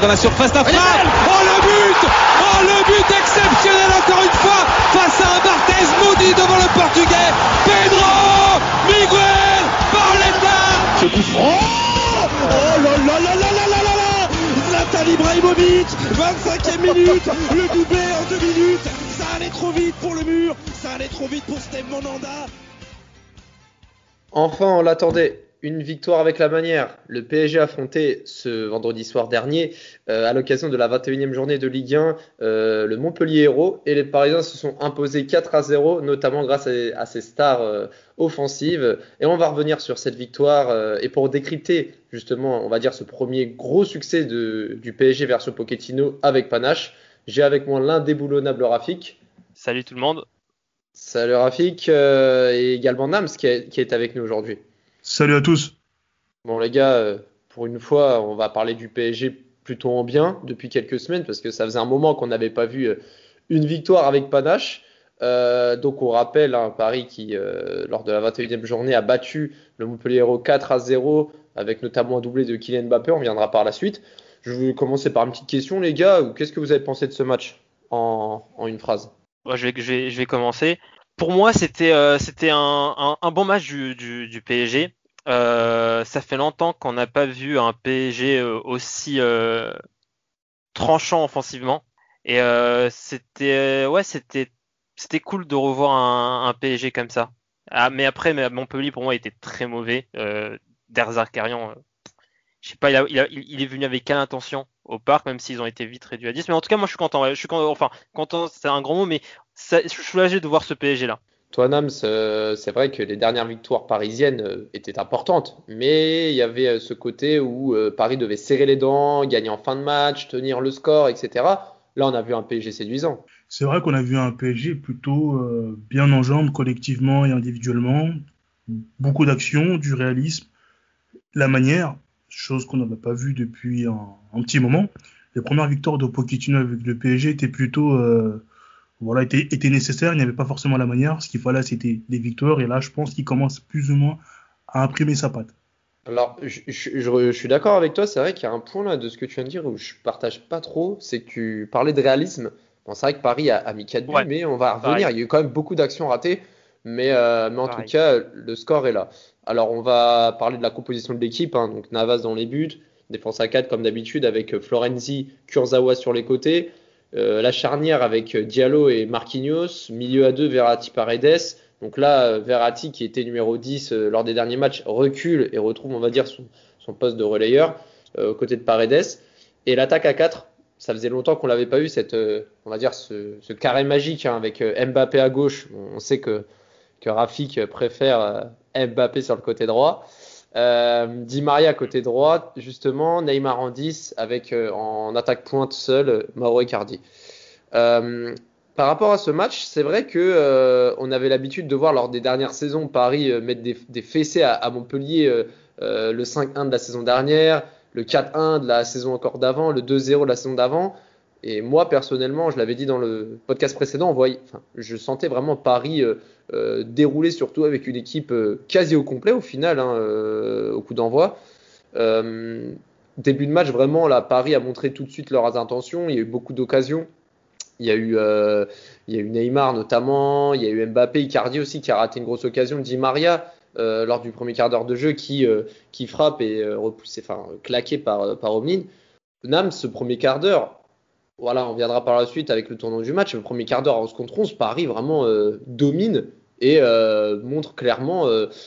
dans la surface d'affaire. Oh le but. Oh le but exceptionnel encore une fois face à un Barthez maudit devant le portugais. Pedro Miguel Pauletta Ce coup franc. Oh là là là là là là là Ibrahimovic 25e minute. Le doublé en deux minutes trop vite pour le mur Ça allait trop vite pour Steve Monanda Enfin, on l'attendait une victoire avec la manière. Le PSG a affronté ce vendredi soir dernier, euh, à l'occasion de la 21e journée de Ligue 1, euh, le Montpellier Hérault. Et les Parisiens se sont imposés 4 à 0, notamment grâce à, à ces stars euh, offensives. Et on va revenir sur cette victoire. et pour décrypter, justement, on va dire ce premier gros succès du PSG versus Pochettino avec Panache, j'ai avec moi l'indéboulonnable Rafik. Salut tout le monde. Salut Rafik. euh, et également Nams qui est, qui est avec nous aujourd'hui. Salut à tous. Bon les gars, euh, pour une fois, on va parler du PSG plutôt en bien depuis quelques semaines parce que ça faisait un moment qu'on n'avait pas vu euh, une victoire avec panache. Euh, donc on rappelle hein, Paris qui, euh, lors de la 21e journée, a battu le Montpellier Hérault 4 à 0 avec notamment un doublé de Kylian Mbappé. On viendra par la suite. Je vais commencer par une petite question les gars. Qu'est-ce que vous avez pensé de ce match en, en une phrase? Je, vais, je, vais, je vais commencer. Pour moi, c'était euh, un, un, un, bon match du, du, du PSG. Euh, ça fait longtemps qu'on n'a pas vu un PSG euh, aussi euh, tranchant offensivement. Et euh, c'était ouais, c'était c'était cool de revoir un, un, PSG comme ça. Ah, mais après, Montpellier pour moi était très mauvais. Euh, Derzakarian, euh, je sais pas, il, a, il, a, il, est venu avec quelle intention au parc, même s'ils ont été vite réduits à 10. Mais en tout cas, moi je suis content. Je suis content, enfin content, c'est un grand mot, mais ça, je suis soulagé de voir ce PSG là. Toi, Nams, euh, c'est vrai que les dernières victoires parisiennes euh, étaient importantes, mais il y avait euh, ce côté où Paris devait serrer les dents, gagner en fin de match, tenir le score, etc. Là, on a vu un PSG séduisant. C'est vrai qu'on a vu un PSG plutôt bien en jambes collectivement et individuellement. Beaucoup d'actions, du réalisme, la manière, chose qu'on n'avait pas vue depuis un, un, petit moment. Les premières victoires de Pochettino avec le PSG étaient plutôt euh, voilà, étaient, étaient nécessaires. Il n'y avait pas forcément la manière. Ce qu'il fallait, c'était des victoires. Et là, je pense qu'il commence plus ou moins à imprimer sa patte. Alors, je, je, je, je suis d'accord avec toi. C'est vrai qu'il y a un point là de ce que tu viens de dire où je partage pas trop. C'est que tu parlais de réalisme. Bon, c'est vrai que Paris a, a mis 4 buts, ouais. mais on va revenir. Pareil. Il y a eu quand même beaucoup d'actions ratées. Mais, euh, mais en Pareil. tout cas, le score est là. Alors, on va parler de la composition de l'équipe. Hein. Donc, Navas dans les buts, défense à 4 comme d'habitude, avec Florenzi, Kurzawa sur les côtés. Euh, la charnière avec Diallo et Marquinhos. Milieu à 2, Verratti Paredes. Donc là, Verratti, qui était numéro 10 euh, lors des derniers matchs, recule et retrouve, on va dire, son, son poste de relayeur euh, aux côtés de Paredes. Et l'attaque à 4, ça faisait longtemps qu'on l'avait pas eu, cette, euh, on va dire, ce, ce carré magique hein, avec euh, Mbappé à gauche. On sait que, que Rafik préfère euh, Mbappé sur le côté droit. Euh, Di Maria côté droit, justement, Neymar en 10 avec euh, en attaque pointe seul Mauro Icardi. Euh, par rapport à ce match, c'est vrai que on avait l'habitude de voir lors des dernières saisons Paris mettre des, des fessées à, Montpellier, le 5-1 de la saison dernière, le 4-1 de la saison encore d'avant, le 2-0 de la saison d'avant. Et moi, personnellement, je l'avais dit dans le podcast précédent, on enfin, je sentais vraiment Paris euh, euh, dérouler, surtout avec une équipe euh, quasi au complet au final, hein, au coup d'envoi. début de match, vraiment, là, Paris a montré tout de suite leurs intentions. Il y a eu beaucoup d'occasions. Il y a eu, euh, il y a eu Neymar notamment, il y a eu Mbappé, Icardi aussi qui a raté une grosse occasion, Di Maria euh, lors du premier quart d'heure de jeu qui, euh, qui frappe et repoussé, enfin claqué par, par. Nam, ce premier quart d'heure, voilà, on viendra par la suite avec le tournant du match. Le premier quart d'heure 11 contre 11, Paris vraiment domine et montre clairement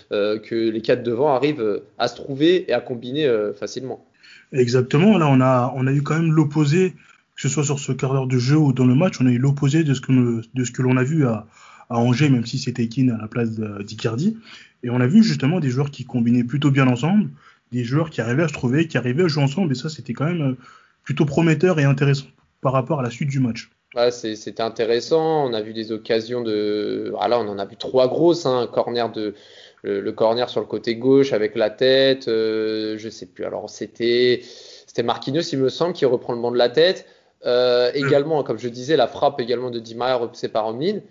que les quatre devant arrivent à se trouver et à combiner facilement. Exactement, là on a, on a eu quand même l'opposé que ce soit sur ce quart d'heure de jeu ou dans le match, on a eu l'opposé de ce que, l'on a vu à, à, Angers, même si c'était Keane à la place d'Icardi. Et on a vu justement des joueurs qui combinaient plutôt bien ensemble, des joueurs qui arrivaient à se trouver, qui arrivaient à jouer ensemble, et ça c'était quand même euh, plutôt prometteur et intéressant par rapport à la suite du match. Ouais, c'était intéressant. On a vu des occasions de. Voilà, on en a vu trois grosses. Hein. Corner de, le, le, corner sur le côté gauche avec la tête. Euh, je sais plus. Alors c'était c'était Marquinhos, il me semble, qui reprend le banc de la tête. Euh, également, comme je disais, la frappe également de Di Maria repoussée par Omlin.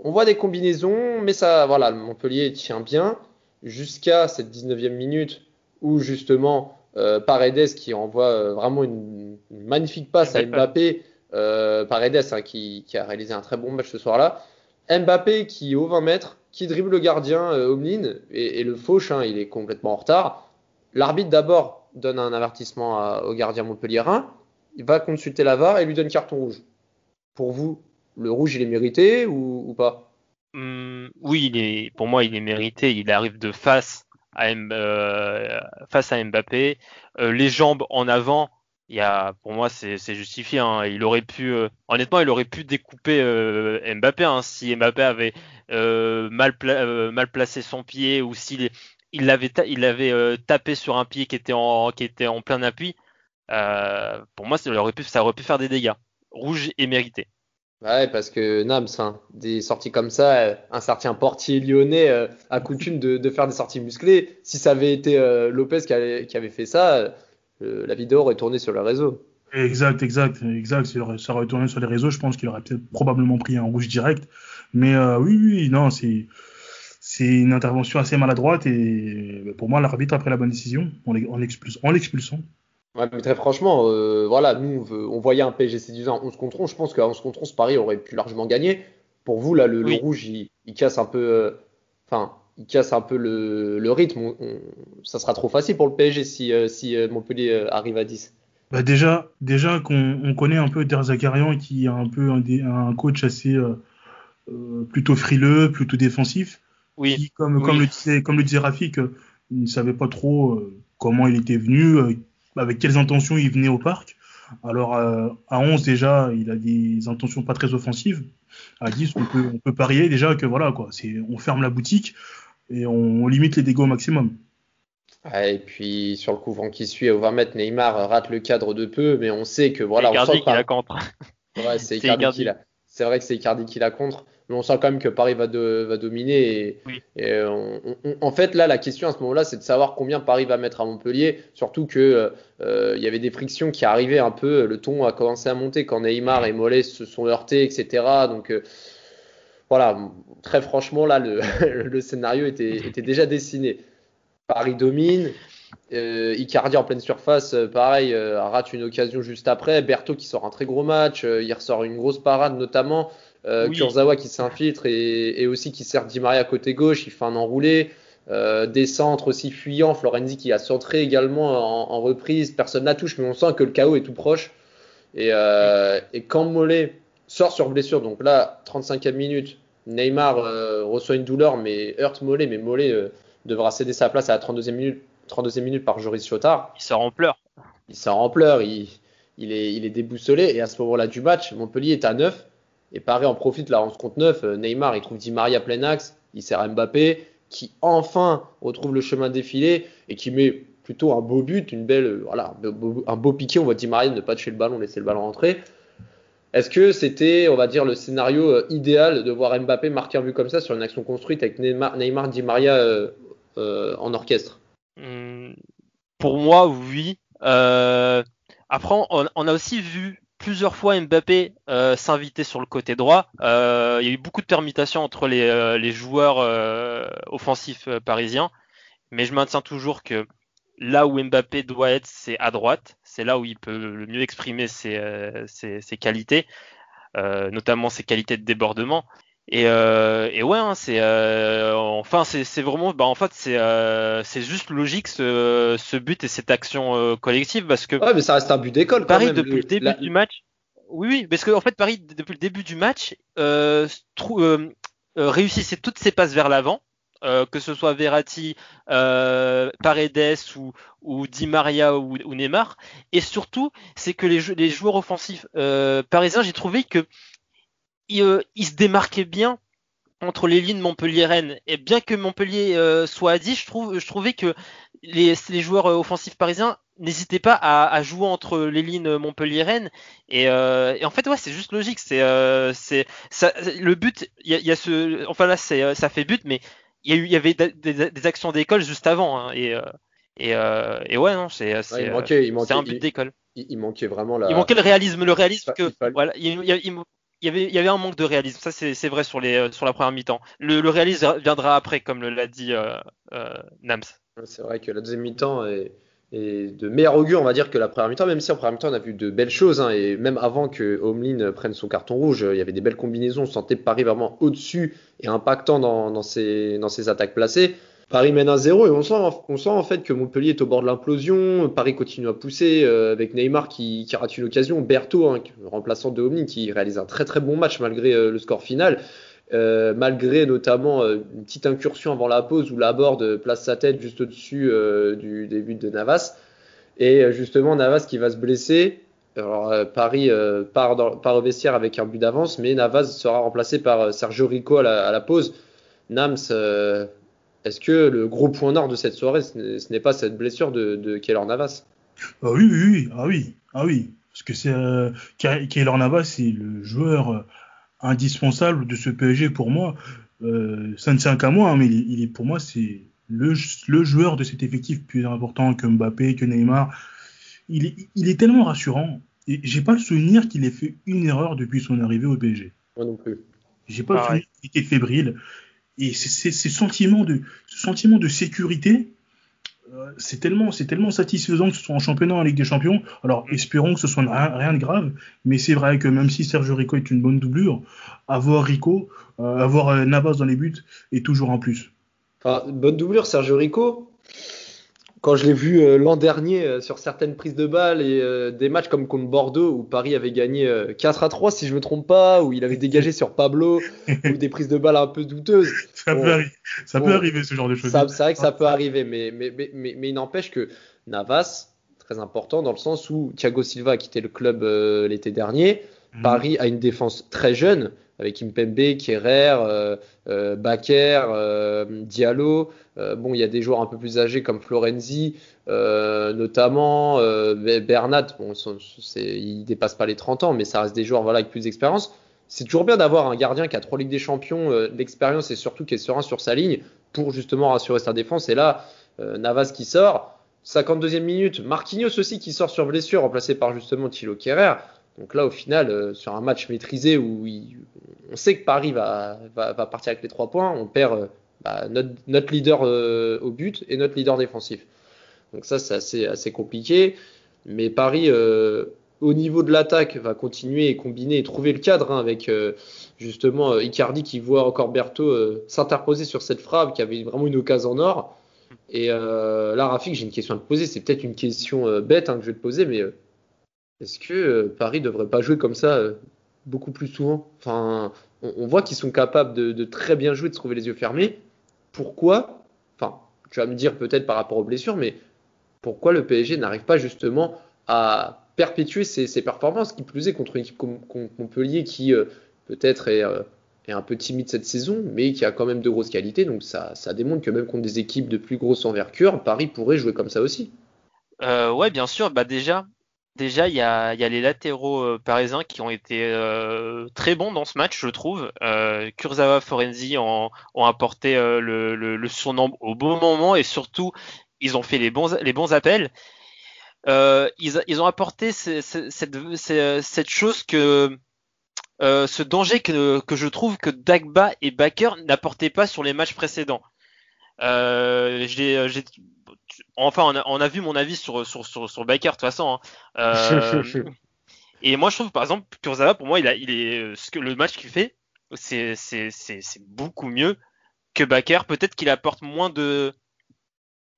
on voit des combinaisons, mais ça, voilà, Montpellier tient bien jusqu'à cette 19e minute où justement Paredes qui envoie euh, vraiment une, magnifique passe à Mbappé, euh, Paredes hein, qui, a réalisé un très bon match ce soir-là, Mbappé qui au 20 mètres, qui dribble le gardien Omlin et, le fauche, hein, il est complètement en retard. L'arbitre d'abord donne un avertissement au gardien montpellierin, il va consulter la VAR et lui donne carton rouge. Pour vous, le rouge il est mérité ou, pas? Hum, Oui, il est, pour moi il est mérité. Il arrive de face euh, face à Mbappé. Euh, les jambes en avant, pour moi, c'est justifié. Hein. Il aurait pu, euh, honnêtement, il aurait pu découper Mbappé hein, si Mbappé avait mal, placé son pied ou s'il il avait, tapé sur un pied qui était en, qui était en plein appui. pour moi, ça aurait, pu, ça aurait pu faire des dégâts. Rouge et mérité. Ouais, parce que Nams, hein, des sorties comme ça, euh, un certain portier lyonnais euh, a coutume de, faire des sorties musclées. Si ça avait été euh, Lopez qui, avait fait ça, la vidéo aurait tourné sur le réseau. Exact, exact, exact. Ça aurait tourné sur les réseaux, je pense qu'il aurait peut-être probablement pris un rouge direct. Mais oui, oui, non, c'est c'est une intervention assez maladroite et pour moi, l'arbitre a pris la bonne décision en l'expulsant. Ouais, mais très franchement, euh, voilà, nous, on, voyait un PSG séduisant en 11 contre 11. Je pense qu'à 11 contre 11, Paris aurait pu largement gagner. Pour vous, là, le, rouge, il, casse un peu, euh, enfin, il casse un peu le, rythme. ça sera trop facile pour le PSG si, euh, si Montpellier arrive à 10. Bah déjà, déjà qu'on connaît un peu Der Zakarian qui est un peu un, un coach assez plutôt frileux, plutôt défensif. Oui. Qui, comme, comme, le disait, comme le disait Rafik, il ne savait pas trop comment il était venu, avec quelles intentions il venait au parc. Alors euh, à 11 déjà, il a des intentions pas très offensives. À 10, on peut, on peut parier déjà que voilà quoi, c'est on ferme la boutique et on, limite les dégâts au maximum. et puis sur le couvrant qui suit au 20 mètres, Neymar rate le cadre de peu, mais on sait que voilà, on sent qu'il contre. Ouais, c'est C'est vrai que c'est Icardi qui la contre mais on sent quand même que Paris va, va dominer. Et, en fait, là, la question à ce moment-là, c'est de savoir combien Paris va mettre à Montpellier. Surtout que euh, il y avait des frictions qui arrivaient un peu. Le ton a commencé à monter quand Neymar et Mollet se sont heurtés, etc. Donc euh, voilà, très franchement, là, le, scénario était, était, déjà dessiné. Paris domine. Euh, Icardi en pleine surface, pareil, rate une occasion juste après. Berthaud qui sort un très gros match, il ressort une grosse parade notamment. Euh, Kurzawa qui s'infiltre et, aussi qui sert Di Maria côté gauche, il fait un enroulé. Euh, des centres aussi fuyants, Florenzi qui a centré également en, reprise, personne la touche, mais on sent que le chaos est tout proche. Et, euh, et quand Mollet sort sur blessure, donc là, 35e minute, Neymar euh, reçoit une douleur, mais heurte Mollet, mais Mollet devra céder sa place à la 32e minute, 32e minute par Joris Chotard. Il sort en pleurs. Il sort en pleurs, il, il, est, il est déboussolé, et à ce moment-là du match, Montpellier est à 9, et Paris en profite la 11 contre 9. Euh, Neymar, il trouve Di Maria plein axe. Il sert Mbappé, qui enfin retrouve le chemin défilé et qui met plutôt un beau but, une belle, euh, voilà, un beau piqué. On voit Di Maria ne pas toucher le ballon, laisser le ballon rentrer. Est-ce que c'était, on va dire, le scénario euh, idéal de voir Mbappé marquer un but comme ça sur une action construite avec Neymar, Neymar Di Maria en orchestre? Hmm, Pour moi, oui. après, on, a aussi vu plusieurs fois Mbappé euh, s'inviter sur le côté droit. Euh, il y a eu beaucoup de permutations entre les, euh, joueurs offensifs parisiens, mais je maintiens toujours que là où Mbappé doit être, c'est à droite. C'est là où il peut le mieux exprimer ses, qualités, notamment ses qualités de débordement. Et, ouais, hein, c'est enfin c'est vraiment, bah, en fait c'est juste logique ce, but et cette action collective parce que. Ouais, mais ça reste un but d'école. Paris depuis le, début du match. Oui, oui, parce que en fait Paris depuis le début du match réussissait toutes ses passes vers l'avant. que ce soit Verratti, Paredes ou, ou Di Maria ou, Neymar. Et surtout, c'est que les, les, joueurs offensifs parisiens, j'ai trouvé que il, se démarquait bien entre les lignes Montpellier-Rennes. Et bien que Montpellier euh, soit à 10, je, trouve, je trouvais que les, les joueurs euh, offensifs parisiens n'hésitaient pas à, jouer entre les lignes Montpellier-Rennes. Euh, et, en fait, ouais, c'est juste logique. C'est, c'est, le but, il y, a, ce, enfin là, c'est, ça fait but, mais il y, il avait des, actions d'école juste avant. Hein, et, et, et, ouais, non, c'est, c'est, un but d'école. Il, manquait vraiment la. Il manquait le réalisme, le réalisme que, voilà, il, il y avait un manque de réalisme. Ça, c'est vrai sur, les, sur la première mi-temps. Le, réalisme viendra après, comme l'a dit Nams. C'est vrai que la deuxième mi-temps est, de meilleur augure, on va dire, que la première mi-temps, même si en première mi-temps, on a vu de belles choses, hein, et même avant que Homelin prenne son carton rouge, il y avait des belles combinaisons, on sentait Paris vraiment au-dessus et impactant dans, dans, dans ses attaques placées. Paris mène 1-0 et on sent, on sent en fait que Montpellier est au bord de l'implosion. Paris continue à pousser euh, avec Neymar qui, qui, rate une occasion. Berthaud, hein, remplaçant de Homelin, qui réalise un très très bon match malgré euh, le score final. Euh, malgré notamment une petite incursion avant la pause où la Laborde place sa tête juste au-dessus du début de Navas. Et justement, Navas qui va se blesser. Alors, Paris part, au vestiaire avec un but d'avance, mais Navas sera remplacé par Sergio Rico à la, à la pause. Nams, est-ce que le gros point nord de cette soirée, ce n'est pas cette blessure de, de Keylor Navas? Ah oui, oui, oui, ah oui, ah oui, parce que c'est euh, Keylor Navas, c'est le joueur indispensable de ce PSG pour moi. Euh, ça ne tient qu'à moi, hein, mais il est, pour moi, c'est le, le, joueur de cet effectif plus important que Mbappé, que Neymar. Il est, il est tellement rassurant. Et j'ai pas le souvenir qu'il ait fait une erreur depuis son arrivée au PSG. Moi non plus. J'ai pas le souvenir qu'il était fébrile. Et c'est ce sentiment de, ce sentiment de sécurité euh, c'est tellement, c'est tellement satisfaisant que ce soit en championnat en Ligue des Champions. Alors espérons que ce soit rien, de grave, mais c'est vrai que même si Sergio Rico est une bonne doublure, avoir Rico, euh, avoir euh, Navas dans les buts est toujours un plus. Enfin, bonne doublure, Sergio Rico quand je l'ai vu euh, l'an dernier euh, sur certaines prises de balles et euh, des matchs comme contre Bordeaux où Paris avait gagné 4 à 3 si je me trompe pas, où il avait dégagé sur Pablo ou des prises de balles un peu douteuses. Ça, peut, arriver, ça peut arriver ce genre de choses. C'est vrai que ça peut arriver, mais, mais, mais, mais, il n'empêche que Navas, très important dans le sens où Thiago Silva a quitté le club l'été dernier. Mhm. Paris a une défense très jeune avec Impembe, Kerrer, euh, euh, Baker, euh, Diallo. Euh, bon, il y a des joueurs un peu plus âgés comme Florenzi, notamment Bernat. Bon, il dépasse pas les 30 ans, mais ça reste des joueurs voilà avec plus d'expérience. C'est toujours bien d'avoir un gardien qui a trois ligues des champions, l'expérience et surtout qui est serein sur sa ligne pour justement rassurer sa défense. Et là, Navas qui sort. 52e minute, Marquinhos aussi qui sort sur blessure, remplacé par justement Thilo Kerrer. Donc là, au final, euh, sur un match maîtrisé où on sait que Paris va, partir avec les trois points, on perd euh, bah, notre, leader euh, au but et notre leader défensif. Donc ça, c'est assez, compliqué. Mais Paris, au niveau de l'attaque, va continuer et combiner et trouver le cadre hein, avec justement Icardi qui voit encore Berthaud s'interposer sur cette frappe, qui avait vraiment une occasion en or. Et là, Rafik, j'ai une question à te poser. C'est peut-être une question bête hein, que je vais te poser, mais est-ce que euh, Paris devrait pas jouer comme ça euh, beaucoup plus souvent? Enfin, on, voit qu'ils sont capables de, très bien jouer, de se trouver les yeux fermés. Pourquoi? Enfin, tu vas me dire peut-être par rapport aux blessures, mais pourquoi le PSG n'arrive pas justement à perpétuer ses, performances, qui plus est contre une équipe comme, Montpellier qui euh, peut-être est, un peu timide cette saison, mais qui a quand même de grosses qualités. Donc ça, ça démontre que même contre des équipes de plus grosse envergure, Paris pourrait jouer comme ça aussi. Euh, ouais, bien sûr. Bah déjà, Déjà, il y a, les latéraux euh, parisiens qui ont été euh, très bons dans ce match, je trouve. Euh, Kurzawa, Forenzi ont, apporté le, le, surnom au bon moment et surtout, ils ont fait les bons, les bons appels. Ils, ont apporté cette, chose que ce danger que, que, je trouve que Dagba et Baker n'apportaient pas sur les matchs précédents. J'ai enfin, on a, vu mon avis sur, sur, sur, Baker de toute façon. Hein. Euh, et moi, je trouve, par exemple, Kurzawa, pour moi, il, a, il est, ce que, le match qu'il fait, c'est, c'est, c'est, beaucoup mieux que Baker. Peut-être qu'il apporte moins de,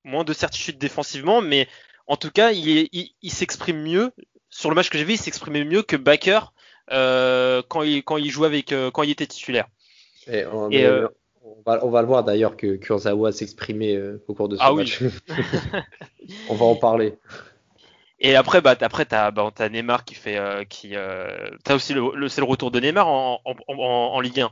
moins de certitude défensivement, mais en tout cas, il, il, s'exprime mieux. Sur le match que j'ai vu, il s'exprimait mieux que Baker euh, quand, il, quand il jouait avec, euh, quand il était titulaire. Et, on va, le voir d'ailleurs que Kurzawa s'exprimait euh, au cours de ce ah match. Oui. on va en parler. Et après, bah, après t'as bah, as Neymar qui fait, euh, qui, euh, t'as aussi le, c'est le retour de Neymar en, en, Ligue 1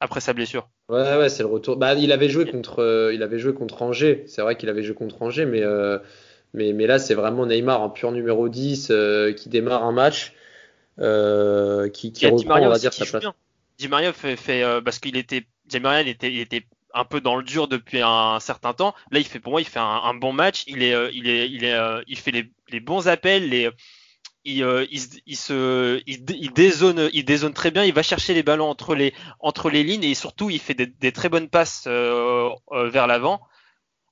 après sa blessure. Ouais, ouais, c'est le retour. Bah, il avait joué contre, il avait joué contre Angers. C'est vrai qu'il avait joué contre Angers, mais, mais, mais là, c'est vraiment Neymar en pur numéro 10 qui démarre un match, qui, qui reprend, on va dire, sa place. Di Maria fait, fait parce qu'il était Jamie était, il était un peu dans le dur depuis un, certain temps. Là, il fait pour moi, il fait un, bon match. Il est, euh, il est, il est, euh, il fait les, bons appels, les, il, euh, il, il, se, il, il, dézone, il dézone très bien. Il va chercher les ballons entre les, entre les lignes et surtout, il fait des, des très bonnes passes euh, euh vers l'avant.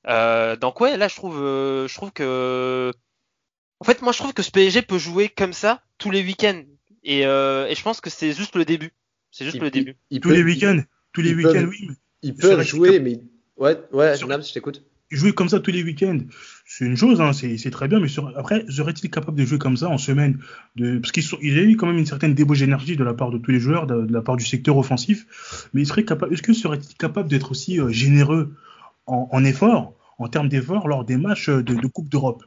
Euh, donc ouais, là, je trouve, euh, je trouve que, en fait, moi, je trouve que ce PSG peut jouer comme ça tous les week-ends. Et, et je pense que c'est juste le début. C'est juste le début. tous les week-ends, tous les week-ends, oui. Mais il peut jouer, mais ouais, ouais, Nams, je t'écoute jouer comme ça tous les week-ends, c'est une chose, hein, c'est très bien, mais sur, après, serait-il capable de jouer comme ça en semaine de, Parce qu'il y a eu quand même une certaine débauche d'énergie de la part de tous les joueurs, de, la part du secteur offensif, mais il serait capable, est-ce que serait-il capable d'être aussi euh, généreux en, en effort, en termes d'effort, lors des matchs de, de Coupe d'Europe?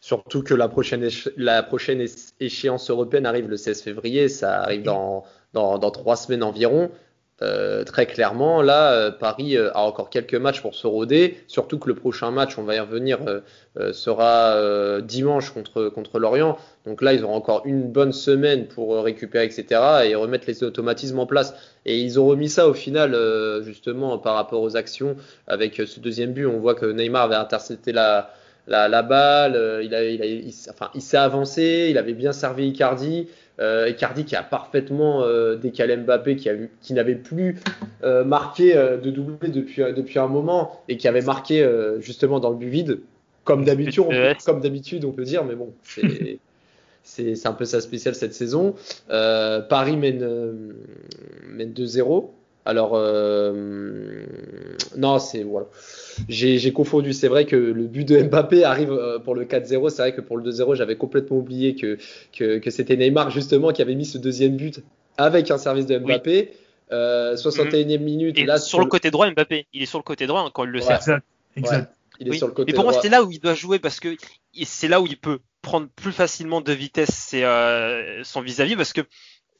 Surtout que la prochaine, la prochaine échéance européenne arrive le 16 février, ça arrive dans, dans, trois semaines environ. Euh, très clairement, là, euh, Paris euh, a encore quelques matchs pour se rôder, surtout que le prochain match, on va y revenir, sera dimanche contre, contre Lorient. Donc là, ils auront encore une bonne semaine pour récupérer, etc. et remettre les automatismes en place. Et ils ont remis ça au final, justement, par rapport aux actions. Avec ce deuxième but, on voit que Neymar avait intercepté la, la, la balle, il, a, il, a, enfin, il s'est avancé, il avait bien servi Icardi. Euh, Icardi qui a parfaitement euh, décalé Mbappé, qui, a qui n'avait plus euh, marqué euh, de doublé depuis, depuis un moment et qui avait marqué justement dans le but vide, comme d'habitude, comme d'habitude on peut dire, mais bon, c'est c'est un peu sa spéciale cette saison. Paris mène, mène 2-0. Alors non, c'est voilà j'ai confondu. C'est vrai que le but de Mbappé arrive euh, pour le 4-0. C'est vrai que pour le 2-0, j'avais complètement oublié que, que, que c'était Neymar justement qui avait mis ce deuxième but avec un service de Mbappé. Euh, 61e minute. Et là, sur, le côté droit, Mbappé, il est sur le côté droit quand il le sert. Exact. exact. Il est sur le côté Mais pour droit. moi, c'est là où il doit jouer parce que c'est là où il peut prendre plus facilement de vitesse euh, son vis-à-vis -vis parce que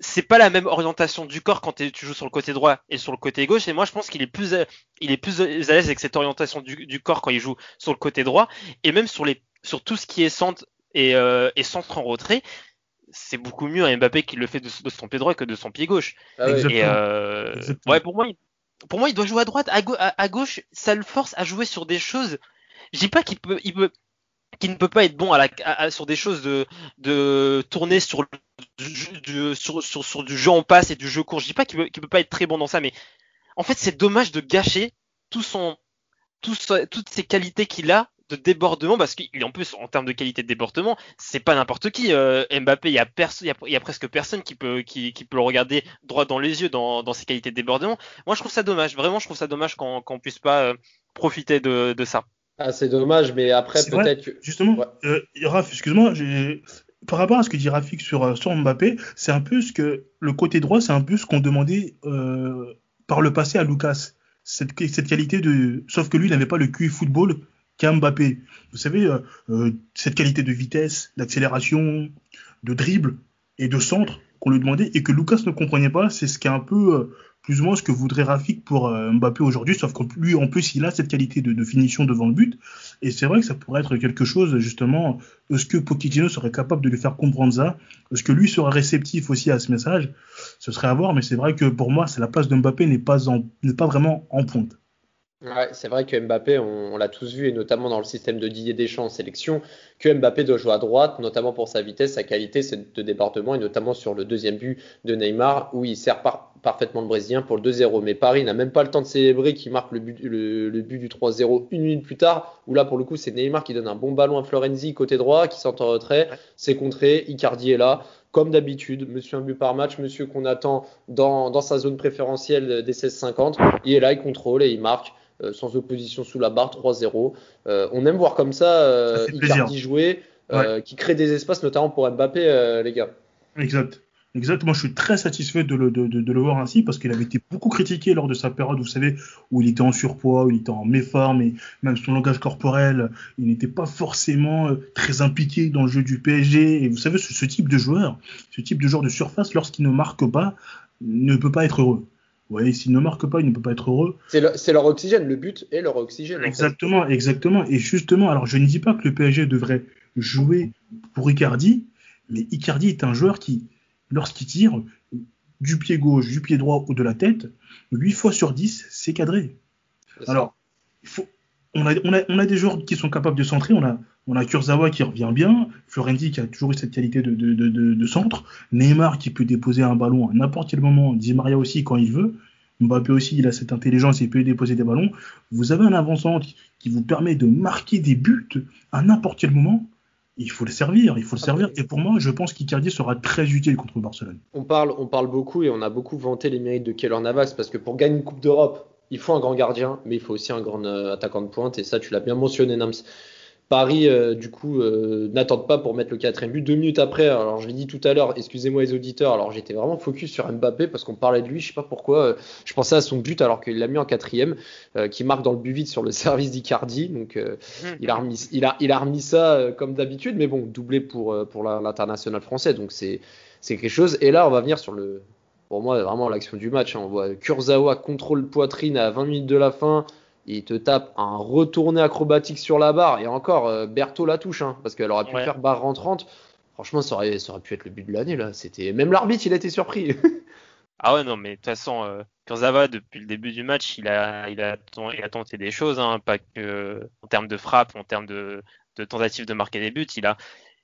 c'est pas la même orientation du corps quand tu joues sur le côté droit et sur le côté gauche. Et moi, je pense qu'il est plus, il est plus à l'aise avec cette orientation du, du, corps quand il joue sur le côté droit et même sur les, sur tout ce qui est centre et, euh, et centre en retrait. C'est beaucoup mieux à Mbappé qui le fait de, de, son pied droit que de son pied gauche. Ah ouais. Et euh, ouais, pour moi, il, pour moi, il doit jouer à droite, à, go à, à, gauche. Ça le force à jouer sur des choses. Je dis pas qu'il peut, il peut, qui ne peut pas être bon à la, à, sur des choses de, de tourner sur, du, du, sur, sur, sur, du jeu en passe et du jeu court. Je dis pas qu'il peut, qu peut pas être très bon dans ça, mais en fait, c'est dommage de gâcher tout son, tout toutes ces qualités qu'il a de débordement parce qu'il en plus en termes de qualité de débordement c'est pas n'importe qui euh, Mbappé il y a personne il y, a presque personne qui peut qui, qui, peut le regarder droit dans les yeux dans, dans ses qualités de débordement moi je trouve ça dommage vraiment je trouve ça dommage qu'on qu'on puisse pas euh, profiter de, de ça ah, c'est dommage, mais après, peut-être que. Justement, ouais. euh, Raph, excuse-moi, par rapport à ce que dit Rafik sur, sur Mbappé, c'est un peu ce que. Le côté droit, c'est un peu ce qu'on demandait euh, par le passé à Lucas. Cette, cette qualité de. Sauf que lui, il n'avait pas le QI football qu'a Mbappé. Vous savez, euh, euh, cette qualité de vitesse, d'accélération, de dribble et de centre qu'on lui demandait et que Lucas ne comprenait pas, c'est ce qui est un peu euh, plus ou moins ce que voudrait Rafik pour euh, Mbappé aujourd'hui, sauf que lui, en plus, il a cette qualité de, finition devant le but. Et c'est vrai que ça pourrait être quelque chose, justement, est-ce que Pochettino serait capable de lui faire comprendre ça Est-ce que lui serait réceptif aussi à ce message Ce serait à voir, mais c'est vrai que pour moi, c'est la place de Mbappé n'est pas, pas vraiment en pointe. C'est vrai que Mbappé, on, on l'a tous vu, et notamment dans le système de Didier Deschamps en sélection, que Mbappé doit jouer à droite, notamment pour sa vitesse, sa qualité de débordement, et notamment sur le deuxième but de Neymar, où il sert par, parfaitement le Brésilien pour le 2-0. Mais Paris n'a même pas le temps de célébrer qu'il marque le but, le, le but du 3-0 une minute plus tard, où là, pour le coup, c'est Neymar qui donne un bon ballon à Florenzi côté droit, qui sort en retrait, c'est contré, Icardi est là, comme d'habitude, monsieur un but par match, monsieur qu'on attend dans, dans sa zone préférentielle des 16-50, il est là, il contrôle et il marque. Euh, sans opposition sous la barre, 3-0. Euh, on aime voir comme ça, euh, ça Icardi jouer, ouais. qui crée des espaces, notamment pour Mbappé, les gars. Exact. Exact. Moi, je suis très satisfait de le, de, de, de le voir ainsi parce qu'il avait été beaucoup critiqué lors de sa période, vous savez, où il était en surpoids, où il était en méforme et même son langage corporel, il n'était pas forcément très impliqué dans le jeu du PSG. Et vous savez, ce, ce type de joueur, ce type de joueur de surface, lorsqu'il ne marque pas, ne peut pas être heureux. Ouais, s'il ne marque pas, il ne peut pas être heureux. C'est le, leur oxygène, le but est leur oxygène. Exactement, en fait. exactement. Et justement, alors je ne dis pas que le PSG devrait jouer pour Icardi, mais Icardi est un joueur qui, lorsqu'il tire du pied gauche, du pied droit ou de la tête, 8 fois sur 10, c'est cadré. Alors, faut, on, a, on, a, on a des joueurs qui sont capables de centrer, on a On a Kurzawa qui revient bien, Florenzi qui a toujours eu cette qualité de, de, de, de, centre, Neymar qui peut déposer un ballon à n'importe quel moment, Di Maria aussi quand il veut, Mbappé aussi il a cette intelligence, il peut déposer des ballons. Vous avez un avançant qui vous permet de marquer des buts à n'importe quel moment il faut le servir, il faut le servir. Et pour moi, je pense qu'Icardi sera très utile contre Barcelone. On parle, on parle beaucoup et on a beaucoup vanté les mérites de Keller Navas parce que pour gagner une Coupe d'Europe, il faut un grand gardien, mais il faut aussi un grand euh, attaquant de pointe. Et ça, tu l'as bien mentionné, Nams. Paris, euh, du coup, euh, n'attendent pas pour mettre le quatrième but. Deux minutes après, alors je l'ai dit tout à l'heure, excusez-moi les auditeurs, alors j'étais vraiment focus sur Mbappé parce qu'on parlait de lui, je sais pas pourquoi, euh, je pensais à son but alors qu'il l'a mis en quatrième, qui marque dans le but vide sur le service d'Icardi. Donc mmh. il, a remis, il, a, il a remis ça comme d'habitude, mais bon, doublé pour, pour l'international français, donc c'est quelque chose. Et là, on va venir sur le, pour moi, vraiment l'action du match. Hein. On voit Kurzawa contrôle poitrine à 20 minutes de la fin il te tape un retourné acrobatique sur la barre. Et encore, euh, Berthaud la touche, hein, parce qu'elle aurait pu faire barre rentrante. Franchement, ça aurait, ça aurait pu être le but de l'année, là. C'était Même l'arbitre, il a été surpris. ah ouais, non, mais de toute façon, euh, Kurzawa, depuis le début du match, il a, il a, il a tenté des choses, hein, pas que en termes de frappe, en termes de, de tentative de marquer des buts. Il a,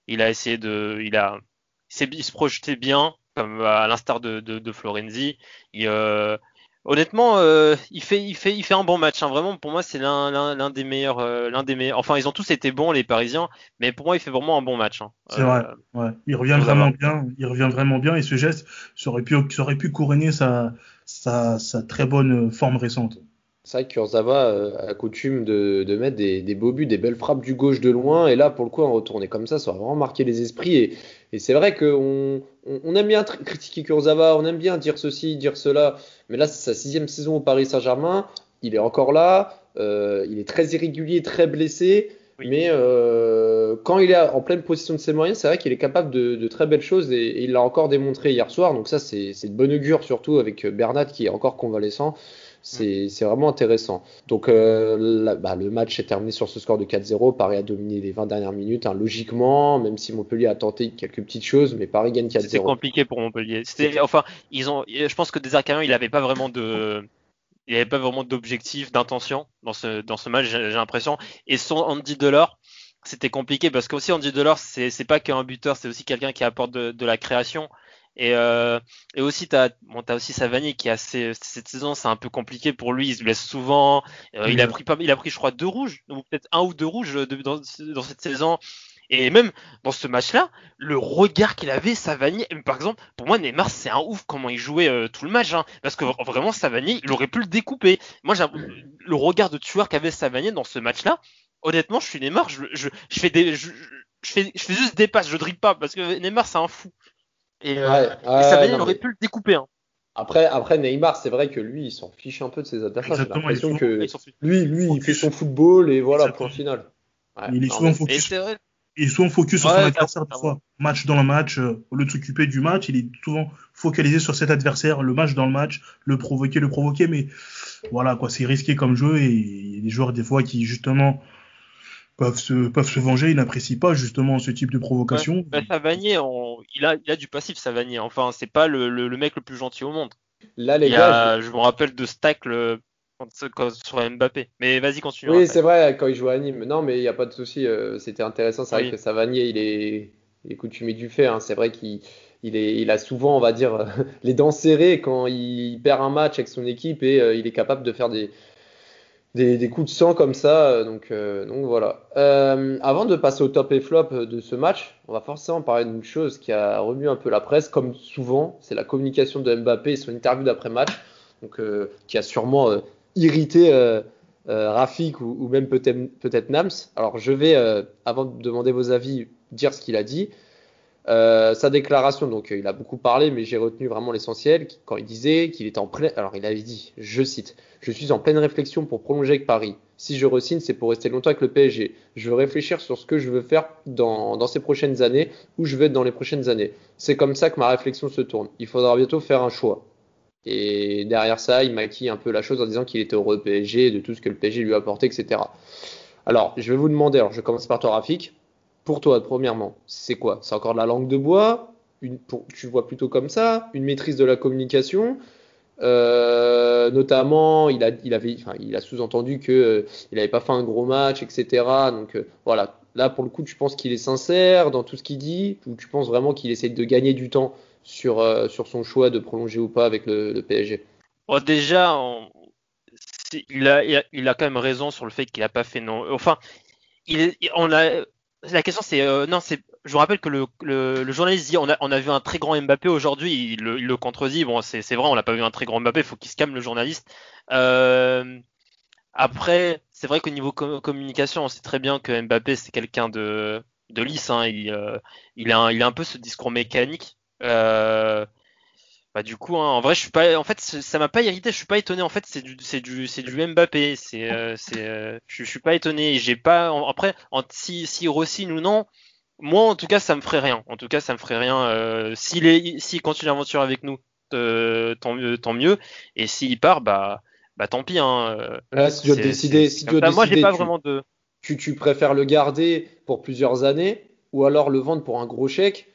il a essayé de. Il, a, il, se projetait bien, comme à l'instar de, de, de, Florenzi. Il, euh, Honnêtement, euh, il fait, il fait, il fait un bon match. Hein. Vraiment, pour moi, c'est l'un, des meilleurs, euh, l'un des meilleurs. Enfin, ils ont tous été bons les Parisiens, mais pour moi, il fait vraiment un bon match. Hein. C'est vrai. Euh, ouais. Il revient vraiment bien. Il revient vraiment bien et ce geste, ça aurait pu, ça aurait pu couronner sa, sa, sa très bonne forme récente. C'est vrai que Kurzawa a coutume de, de mettre des, des, beaux buts, des belles frappes du gauche de loin, et là, pour le coup, en retourné comme ça, ça a vraiment marqué les esprits. Et, et c'est vrai qu'on on, aime bien critiquer Kurzawa, on aime bien dire ceci, dire cela, mais là, c'est sa sixième saison au Paris Saint-Germain, il est encore là, euh, il est très irrégulier, très blessé, mais euh, quand il est en pleine possession de ses moyens, c'est vrai qu'il est capable de, très belles choses, et, il l'a encore démontré hier soir, donc ça, c'est de bonne augure, surtout avec Bernat qui est encore convalescent. C'est vraiment intéressant. Donc euh, bah, le match est terminé sur ce score de 4-0. Paris a dominé les 20 dernières minutes. Hein, logiquement, même si Montpellier a tenté quelques petites choses, mais Paris gagne 4-0. C'était compliqué pour Montpellier. Enfin, ils ont, je pense que Desarcarian, il n'avait pas vraiment de il avait pas vraiment d'objectif, d'intention dans ce, dans ce match, j'ai l'impression. Et son Andy Delors, c'était compliqué parce qu'aussi Andy Delors, c'est pas qu'un buteur, c'est aussi quelqu'un qui apporte de, de, la création. Et, euh, et aussi, tu as, bon, as aussi Savani qui a cette saison, c'est un peu compliqué pour lui. Il se blesse souvent. Euh, il a pris pas, il a pris, je crois, deux rouges, ou peut-être un ou deux rouges dans, dans cette saison. Et même dans ce match-là, le regard qu'il avait, Savani, par exemple, pour moi, Neymar, c'est un ouf comment il jouait euh, tout le match, hein, parce que vraiment, Savani, il aurait pu le découper. Moi, le regard de tueur qu'avait Savani dans ce match-là. Honnêtement, je suis Neymar, je, je, je fais des, je, je, fais, je fais juste des passes, je dribble pas, parce que Neymar, c'est un fou. Et, euh, ça aurait pu le découper. Hein. Après, après Neymar, c'est vrai que lui, il s'en fiche un peu de ses adversaires. J'ai l'impression que lui, lui, il fait son football et voilà, point final. il est souvent focus. Il est souvent focus sur son adversaire fois. Match dans le match, euh, au lieu de s'occuper du match, il est souvent focalisé sur cet adversaire, le match dans le match, le provoquer, le provoquer, mais voilà quoi, c'est risqué comme jeu et il y a des joueurs des fois qui justement peuvent se, peuvent se venger, ils n'apprécient pas justement ce type de provocation. Ouais, bah, Savanier, il, a, il a du passif, Savanier. Enfin, c'est pas le, le, mec le plus gentil au monde. Là, les gars, je... me rappelle de Stacle sur Mbappé. Mais vas-y, continue. Oui, c'est vrai, quand il joue à Nîmes. Non, mais il n'y a pas de souci. Euh, c'était intéressant. C'est vrai que Savanier, il est, il est coutumé du fait. Hein. C'est vrai qu'il il, est, il a souvent, on va dire, les dents serrées quand il perd un match avec son équipe et euh, il est capable de faire des, des, coups de sang comme ça. Euh, donc, euh, donc voilà. Euh, avant de passer au top et flop de ce match, on va forcément parler d'une chose qui a remué un peu la presse, comme souvent, c'est la communication de Mbappé et son interview d'après match, donc qui a sûrement irrité Rafik ou, même peut-être peut-être Nams. Alors je vais, avant de demander vos avis, dire ce qu'il a dit. Euh, sa déclaration, donc euh, il a beaucoup parlé, mais j'ai retenu vraiment l'essentiel quand il disait qu'il était en pleine. Alors il avait dit, je cite, je suis en pleine réflexion pour prolonger avec Paris. Si je resigne, c'est pour rester longtemps avec le PSG. Je veux réfléchir sur ce que je veux faire dans, dans ces prochaines années, où je veux être dans les prochaines années. C'est comme ça que ma réflexion se tourne. Il faudra bientôt faire un choix. Et derrière ça, il maquille un peu la chose en disant qu'il était heureux PSG, de tout ce que le PSG lui a apporté, etc. Alors, je vais vous demander, alors je commence par toi, Rafik pour toi, premièrement, c'est quoi? C'est encore de la langue de bois? Une, Tu vois plutôt comme ça? Une maîtrise de la communication? Euh, notamment, il a, a sous-entendu que euh, il n'avait pas fait un gros match, etc. Donc euh, voilà, Là, pour le coup, tu penses qu'il est sincère dans tout ce qu'il dit? Ou tu penses vraiment qu'il essaie de gagner du temps sur, sur son choix de prolonger ou pas avec le, PSG Déjà, il, a, il, a, quand même raison sur le fait qu'il n'a pas fait non. Enfin, il, on a, la question c'est euh, non, c'est je vous rappelle que le, le, journaliste dit on a, on a vu un très grand Mbappé aujourd'hui, il, le contredit. Bon, c'est vrai, on n'a pas vu un très grand Mbappé, il faut qu'il se calme le journaliste. Euh, après, c'est vrai qu'au niveau communication, on sait très bien que Mbappé c'est quelqu'un de, de lisse. Hein, il, euh, il, a il a un peu ce discours mécanique. Euh, bah du coup, hein, en vrai, je suis pas. En fait, ça m'a pas irrité. Je suis pas étonné. En fait, c'est du, c'est du, c'est du Mbappé. C'est, euh, c'est. Euh, je, suis pas étonné. J'ai pas. Après, en, si, si Rossi ou non, moi, en tout cas, ça me ferait rien. En tout cas, ça me ferait rien. Euh, s'il est, s'il continue l'aventure avec nous, tant mieux, tant mieux. Et s'il part, bah, bah, tant pis. Hein. Là, si tu dois décider, si tu moi, j'ai pas vraiment de. Tu, tu préfères le garder pour plusieurs années ou alors le vendre pour un gros chèque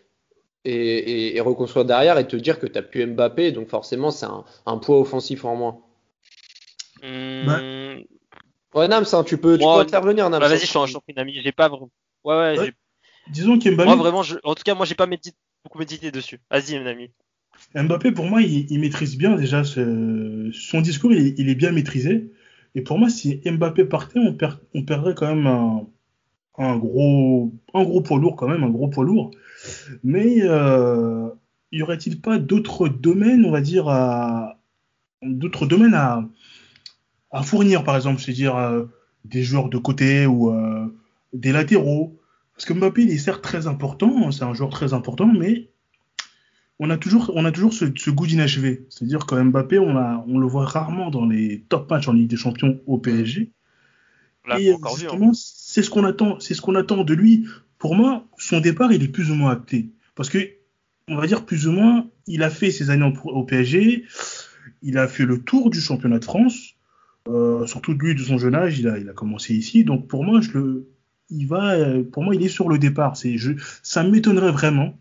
et, reconstruire derrière et te dire que tu n'as plus Mbappé, donc forcément c'est un, poids offensif en moins. Mmh. Ouais, Nams, hein, tu peux, tu peux intervenir, Nams. Bah, vas-y, je suis un champion J'ai pas vraiment. Ouais, ouais. Disons qu'Mbappé. Moi, vraiment, en tout cas, moi, j'ai pas beaucoup médité dessus. Vas-y, mon ami. Mbappé, pour moi, il, maîtrise bien déjà son discours, il, est bien maîtrisé. Et pour moi, si Mbappé partait, on, on perdrait quand même un, un, gros, un gros poids lourd, quand même, un gros poids lourd. Mais euh, y aurait-il pas d'autres domaines, on va dire, à, d'autres domaines à, à fournir, par exemple, c'est-à-dire euh, des joueurs de côté ou euh, des latéraux? Parce que Mbappé, il est certes très important, c'est un joueur très important, mais on a toujours, on a toujours ce, goût d'inachevé. C'est-à-dire que Mbappé, on, a, on le voit rarement dans les top matchs en Ligue des Champions au PSG. et hein. c'est ce qu'on attend, c'est ce qu'on attend de lui pour moi, son départ, il est plus ou moins acté. Parce que, on va dire plus ou moins, il a fait ses années au PSG, il a fait le tour du championnat de France, euh, surtout lui de son jeune âge, il a, il a commencé ici. Donc pour moi, il va, pour moi, il est sur le départ. C'est, je, ça m'étonnerait vraiment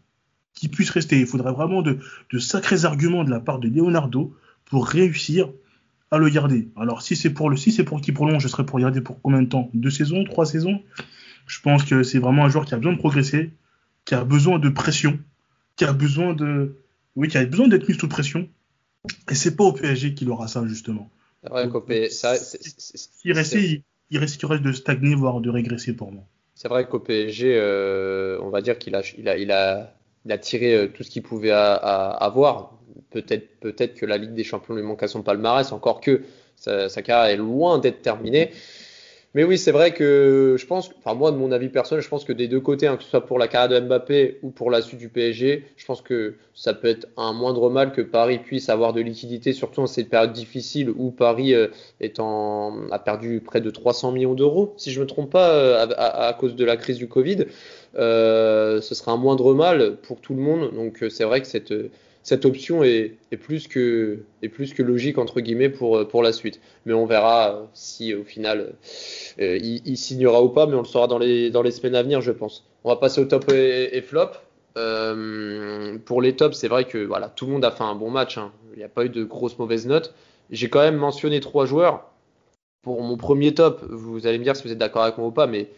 qu'il puisse rester. Il faudrait vraiment de, de sacrés arguments de la part de Leonardo pour réussir à le garder. Alors si c'est pour le, si c'est pour qu'il prolonge, je serais pour garder pour combien de temps? Deux saisons, trois saisons? Je pense que c'est vraiment un joueur qui a besoin de progresser, qui a besoin de pression, qui a besoin de, oui, qui a besoin d'être mis sous pression. Et c'est pas au PSG qu'il aura ça justement. C'est vrai qu'au PSG, il, risquerait de stagner voire de régresser pour moi. C'est vrai qu'au PSG, euh, on va dire qu'il a, il a, il a, il a tiré euh, tout ce qu'il pouvait avoir. Peut-être, peut-être que la Ligue des Champions lui manque à son palmarès, encore que sa, sa carrière est loin d'être terminée. Mais oui, c'est vrai que je pense, enfin moi de mon avis personnel, je pense que des deux côtés, hein, que ce soit pour la carrière de Mbappé ou pour la suite du PSG, je pense que ça peut être un moindre mal que Paris puisse avoir de liquidité, surtout en cette période difficile où Paris euh, a perdu près de 300 millions d'euros, si je me trompe pas, euh, à, cause de la crise du Covid. Euh, ce sera un moindre mal pour tout le monde. Donc c'est vrai que cette cette option est, plus que, logique entre guillemets pour, pour la suite. Mais on verra si au final euh, il, signera ou pas, mais on le saura dans les, semaines à venir, je pense. On va passer au top et, flop. Euh, pour les tops, c'est vrai que voilà, tout le monde a fait un bon match. Hein. Il n'y a pas eu de grosses mauvaises notes. J'ai quand même mentionné trois joueurs. Pour mon premier top, vous allez me dire si vous êtes d'accord avec moi ou pas, mais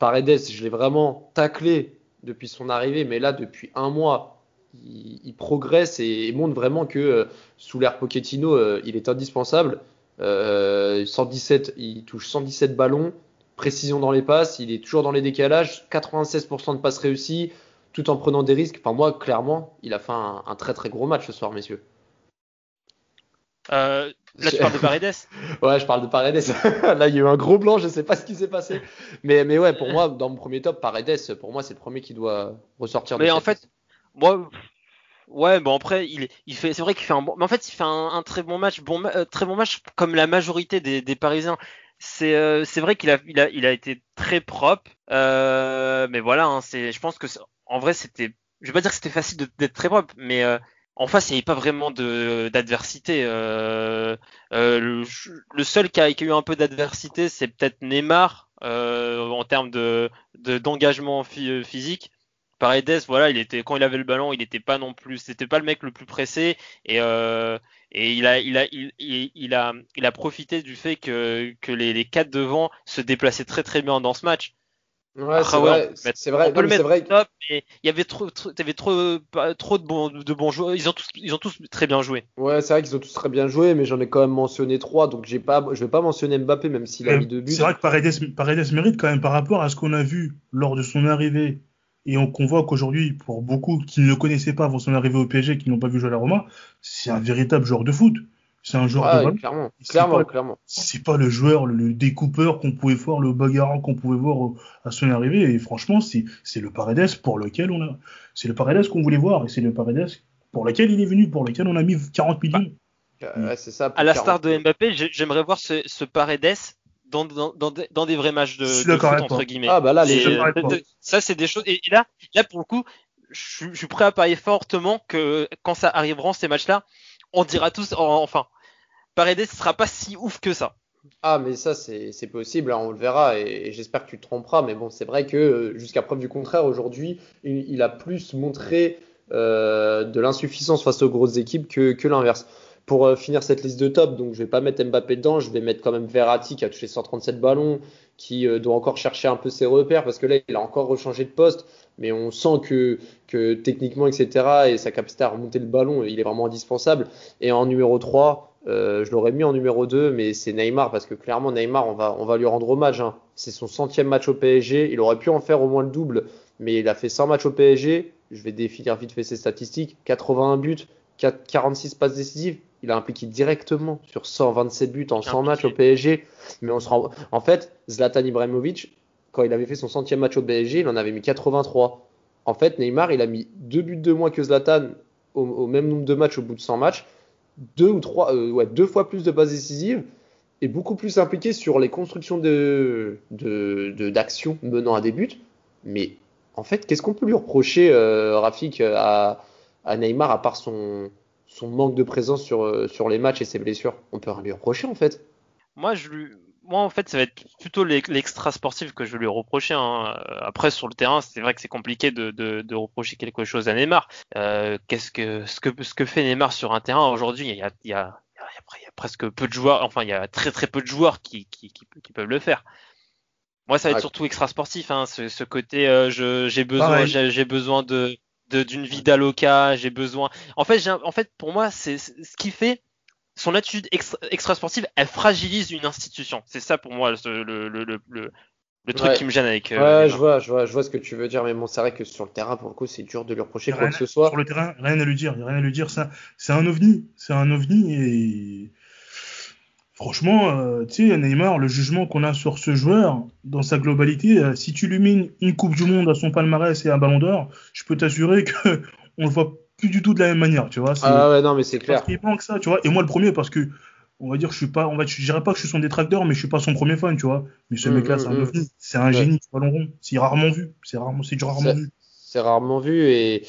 Paredes, je l'ai vraiment taclé depuis son arrivée, mais là, depuis un mois, il, progresse et, montre vraiment que euh, sous l'ère Pochettino, euh, il est indispensable. 117, euh, il touche 117 ballons, précision dans les passes, il est toujours dans les décalages, 96% de passes réussies, tout en prenant des risques. Enfin, moi, clairement, il a fait un, très très gros match ce soir, messieurs. là, tu parles de Paredes Ouais, je parle de Paredes. là, il y a eu un gros blanc, je sais pas ce qui s'est passé. Mais, mais ouais, pour moi, dans mon premier top, Paredes, pour moi, c'est le premier qui doit ressortir. Mais en fait, moi, ouais, bon après, il, il fait, c'est vrai qu'il fait un bon, mais en fait, il fait un, très bon match, bon, euh, très bon match comme la majorité des, des Parisiens. C'est, euh, c'est vrai qu'il a, il a, il a été très propre, euh, mais voilà, hein, c'est, je pense que en vrai, c'était, je vais pas dire que c'était facile d'être très propre, mais en face, il n'y avait pas vraiment de, d'adversité. le, le, seul qui a, qui a eu un peu d'adversité, c'est peut-être Neymar en termes de, de d'engagement physique. Paredes, voilà, il était quand il avait le ballon, il n'était pas non plus, c'était pas le mec le plus pressé et euh, et il a il a il, il, a il a profité du fait que que les, les quatre devant se déplaçaient très très bien dans ce match. Ouais, c'est vrai. C'est vrai. Il y avait trop, trop, avais trop, trop de bons, de bons joueurs. Ils ont tous, ils ont tous très bien joué. Ouais, c'est vrai qu'ils ont tous très bien joué, mais j'en ai quand même mentionné trois, donc j'ai pas, je vais pas mentionner Mbappé, même s'il a mis deux buts. C'est vrai que Paredes, Paredes mérite quand même par rapport à ce qu'on a vu lors de son arrivée et on convoque qu'aujourd'hui, pour beaucoup qui ne le connaissaient pas avant son arrivée au PSG, qui n'ont pas vu jouer à la Roma, c'est un véritable joueur de foot. C'est un joueur de Clairement, clairement, clairement. C'est pas le joueur, le découpeur qu'on pouvait voir, le bagarrant qu'on pouvait voir à son arrivée. Et franchement, c'est, c'est le Paredes pour lequel on a, c'est le Paredes qu'on voulait voir. Et c'est le Paredes pour lequel il est venu, pour lequel on a mis 40 millions. Ouais, c'est ça, à la star de Mbappé, j'aimerais voir ce, ce Paredes dans, dans, dans, dans, des vrais matchs de, de foot, entre guillemets. Ah bah là, les... ça c'est des choses. Et, là, là pour le coup, je, je suis prêt à parier fortement que quand ça arrivera ces matchs-là, on dira tous, enfin, Paredes ne sera pas si ouf que ça. Ah, mais ça, c'est possible, hein, on le verra, et, j'espère que tu te tromperas. Mais bon, c'est vrai que euh, jusqu'à preuve du contraire, aujourd'hui, il, a plus montré euh, de l'insuffisance face aux grosses équipes que, que l'inverse. Pour euh, finir cette liste de top, donc je vais pas mettre Mbappé dedans, je vais mettre quand même Verratti qui a touché 137 ballons, qui doit encore chercher un peu ses repères parce que là, il a encore rechangé de poste, mais on sent que, que techniquement, etc., et sa capacité à remonter le ballon, il est vraiment indispensable. Et en numéro 3, euh, je l'aurais mis en numéro 2, mais c'est Neymar, parce que clairement, Neymar, on va, on va lui rendre hommage. Hein. C'est son centième match au PSG. Il aurait pu en faire au moins le double, mais il a fait 100 matchs au PSG. Je vais définir vite fait ses statistiques. 81 buts, 46 passes décisives. Il a impliqué directement sur 127 buts en 100 matchs au PSG. Mais on se rend... En fait, Zlatan Ibrahimovic, quand il avait fait son centième match au PSG, il en avait mis 83. En fait, Neymar, il a mis deux buts de moins que Zlatan au, au même nombre de matchs au bout de 100 matchs deux ou trois, euh, ouais, deux fois plus de passes décisives et beaucoup plus impliqué sur les constructions de, d'actions menant à des buts. Mais en fait, qu'est-ce qu'on peut lui reprocher, euh, Rafik, à, à, Neymar, à part son, son manque de présence sur, euh, sur les matchs et ses blessures On peut rien lui reprocher en fait. Moi, je lui, moi, en fait, ça va être plutôt l'extra sportif que je vais lui reprocher. Hein. Après, sur le terrain, c'est vrai que c'est compliqué de, de, de, reprocher quelque chose à Neymar. Euh, Qu'est-ce que ce, que ce que fait Neymar sur un terrain aujourd'hui Il y a, il y, a, il y a presque peu de joueurs. Enfin, il y a très très peu de joueurs qui, qui, qui, qui peuvent le faire. Moi, ça va être surtout extra sportif. Hein, ce, ce côté, euh, j'ai besoin, j'ai besoin de d'une vie d'aloca, j'ai besoin. En fait, en fait, pour moi, c'est ce qui fait son attitude extra, sportive, elle fragilise une institution. C'est ça pour moi le, le, le, le truc qui me gêne avec. Euh, ouais, je vois, je vois, je vois ce que tu veux dire, mais bon, c'est vrai que sur le terrain, pour le coup, c'est dur de lui reprocher quoi que ce soit. Sur le terrain, rien à lui dire, rien à lui dire. Ça, c'est un ovni, c'est un ovni et franchement, euh, tu sais, Neymar, le jugement qu'on a sur ce joueur dans sa globalité, euh, si tu lui mets une, Coupe du Monde à son palmarès et un Ballon d'Or, je peux t'assurer que on le voit plus du tout de la même manière, tu vois. Ah ouais, non, mais c'est clair. Parce qu'il manque ça, tu vois. Et moi, le premier, parce que, on va dire, je suis pas, on va, je dirais pas que je suis son détracteur, mais je suis pas son premier fan, tu vois. Mais ce mm, mec-là, c'est un mm, mm. c'est un génie, rond. C'est rarement vu, c'est rarement, c'est du rarement vu. C'est rarement vu et,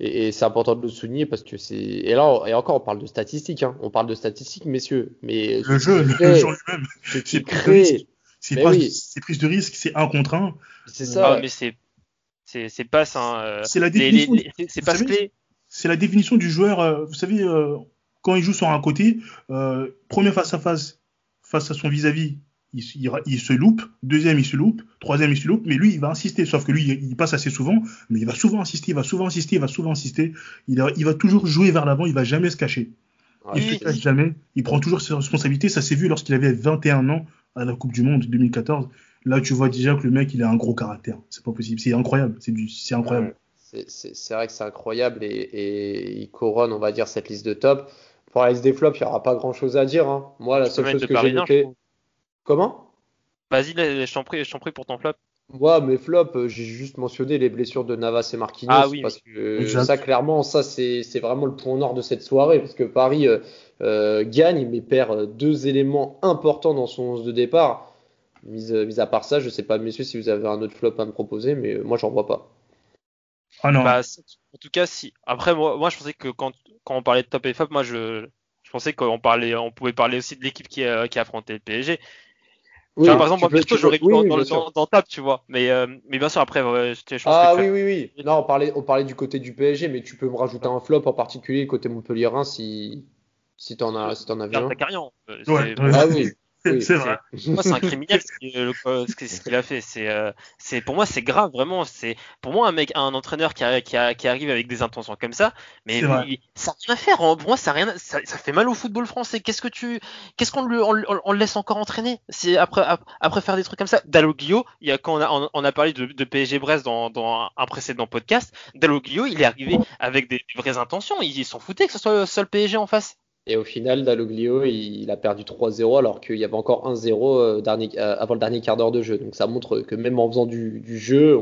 et, c'est important de le souligner parce que c'est, et là, et encore, on parle de statistiques, hein. On parle de statistiques, messieurs. Mais le jeu, le jeu lui-même. C'est créé. C'est pas, c'est prise de risque, c'est un contre un. C'est ça. Ah, mais c'est, c'est, pas ça. Euh, c'est la définition. C'est pas clé c'est la définition du joueur. Euh, vous savez, euh, quand il joue sur un côté, euh, premier face à face, face à son vis-à-vis, il, se loupe. Deuxième, il se loupe. Troisième, il se loupe. Mais lui, il va insister. Sauf que lui, il, passe assez souvent. Mais il va souvent insister, il va souvent insister, il va souvent insister. Il, va toujours jouer vers l'avant. Il va jamais se cacher. il se cache jamais. Il prend toujours ses responsabilités. Ça s'est vu lorsqu'il avait 21 ans à la Coupe du Monde 2014. Là, tu vois déjà que le mec, il a un gros caractère. C'est pas possible. C'est incroyable. C'est incroyable c'est vrai que c'est incroyable et, il couronne, on va dire, cette liste de top. Pour la liste des flops, il n'y aura pas grand chose à dire. Hein. Moi, la seule chose que j'ai noté. Comment? Vas-y, je t'en prie, prie pour ton flop. Moi, mes flops, euh, j'ai juste mentionné les blessures de Navas et Marquinhos. Ah oui, parce que ça, clairement, ça, c'est vraiment le point nord de cette soirée. Parce que Paris euh, euh, gagne, mais perd deux éléments importants dans son 11 de départ. Mis, mis à part ça, je sais pas, messieurs, si vous avez un autre flop à me proposer, mais moi, j'en vois pas. Ah non. Bah, en tout cas, si. Après, moi, moi, je pensais que quand, quand on parlait de top et flop, moi, je, je pensais qu'on parlait, on pouvait parler aussi de l'équipe qui, a, qui a affronté le PSG. Oui, par exemple, moi, plutôt, j'aurais mis dans, dans, dans, top, tu vois. Mais, euh, mais bien sûr, après, je, pense Ah oui, oui, oui. Non, on parlait, on parlait du côté du PSG, mais tu peux me rajouter un flop en particulier côté Montpellier si, si t'en as, si t'en as vu un. Euh, ouais, Ah oui. C'est vrai. Moi, c'est un criminel ce qu'il a fait. C'est, euh, c'est pour moi, c'est grave, vraiment. C'est pour moi un mec, un entraîneur qui, qui, qui, arrive avec des intentions comme ça, mais ça n'a rien à faire. Pour moi, ça rien, ça, fait mal au football français. Qu'est-ce que tu, qu'est-ce qu'on le, on, le laisse encore entraîner? C'est après, après faire des trucs comme ça. Dalloglio, il y a quand on a, on, a parlé de, de, PSG Brest dans, dans un précédent podcast, Dalloglio, il est arrivé avec des vraies intentions. Il s'en foutait que ce soit le seul PSG en face. Et au final, Dalloglio, il a perdu 3-0 alors qu'il y avait encore 1-0 euh, euh, avant le dernier quart d'heure de jeu. Donc ça montre que même en faisant du, jeu,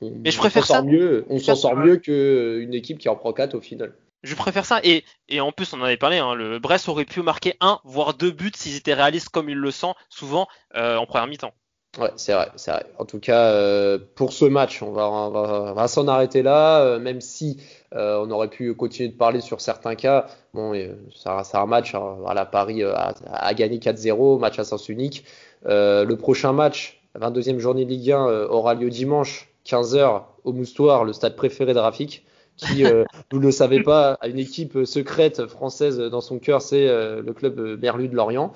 on, Mais je préfère s'en sort mieux, on s'en sort mieux qu'une équipe qui en prend 4 au final. Je préfère ça. Et, et en plus, on en avait parlé, hein, le Brest aurait pu marquer un, voire deux buts s'ils étaient réalistes comme ils le sont souvent euh, en première mi-temps. Ouais, c'est vrai, c'est vrai. En tout cas, euh, pour ce match, on va, on va, va s'en arrêter là, euh, même si euh, on aurait pu continuer de parler sur certains cas. Bon, ça c'est un match. Hein, voilà, Paris a, a gagné 4-0, match à sens unique. le prochain match, la 22e journée de Ligue 1, aura lieu dimanche, 15h, au Moustoir, le stade préféré de Rafik qui, vous ne le savez pas, a une équipe secrète française dans son cœur, c'est le club Merlu de Lorient,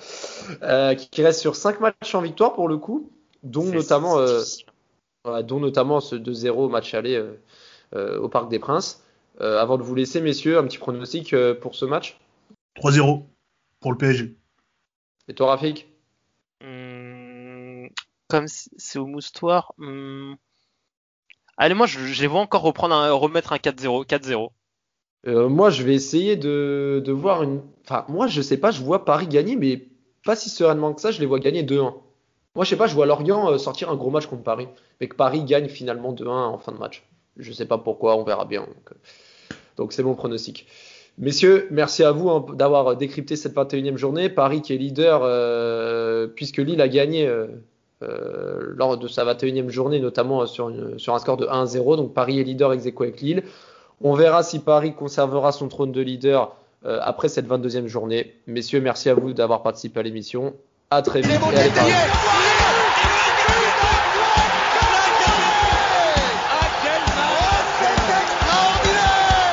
qui reste sur 5 matchs en victoire pour le coup dont notamment, euh, dont notamment ce 2-0 match aller euh, euh, au Parc des Princes. avant de vous laisser, messieurs, un petit pronostic pour ce match? 3-0 pour le PSG. Et toi, Rafik? Hmm, Comme c'est au moustoir. Hmm. Allez, moi, je, les vois encore reprendre un, remettre un 4-0. 4-0. moi, je vais essayer de, de, voir une. Enfin, moi, je sais pas, je vois Paris gagner, mais pas si sereinement que ça. Je les vois gagner 2-1. Moi, je sais pas, je vois Lorient euh, sortir un gros match contre Paris, mais que Paris gagne finalement 2-1 en fin de match. Je sais pas pourquoi, on verra bien. Donc, euh, c'est mon pronostic. Messieurs, merci à vous hein, d'avoir décrypté cette 21e journée. Paris qui est leader, euh, puisque Lille a gagné lors de sa 21e journée, notamment sur, sur un score de 1-0. Donc Paris est leader ex avec Lille. On verra si Paris conservera son trône de leader après cette 22e journée. Messieurs, merci à vous d'avoir participé à l'émission. À très vite.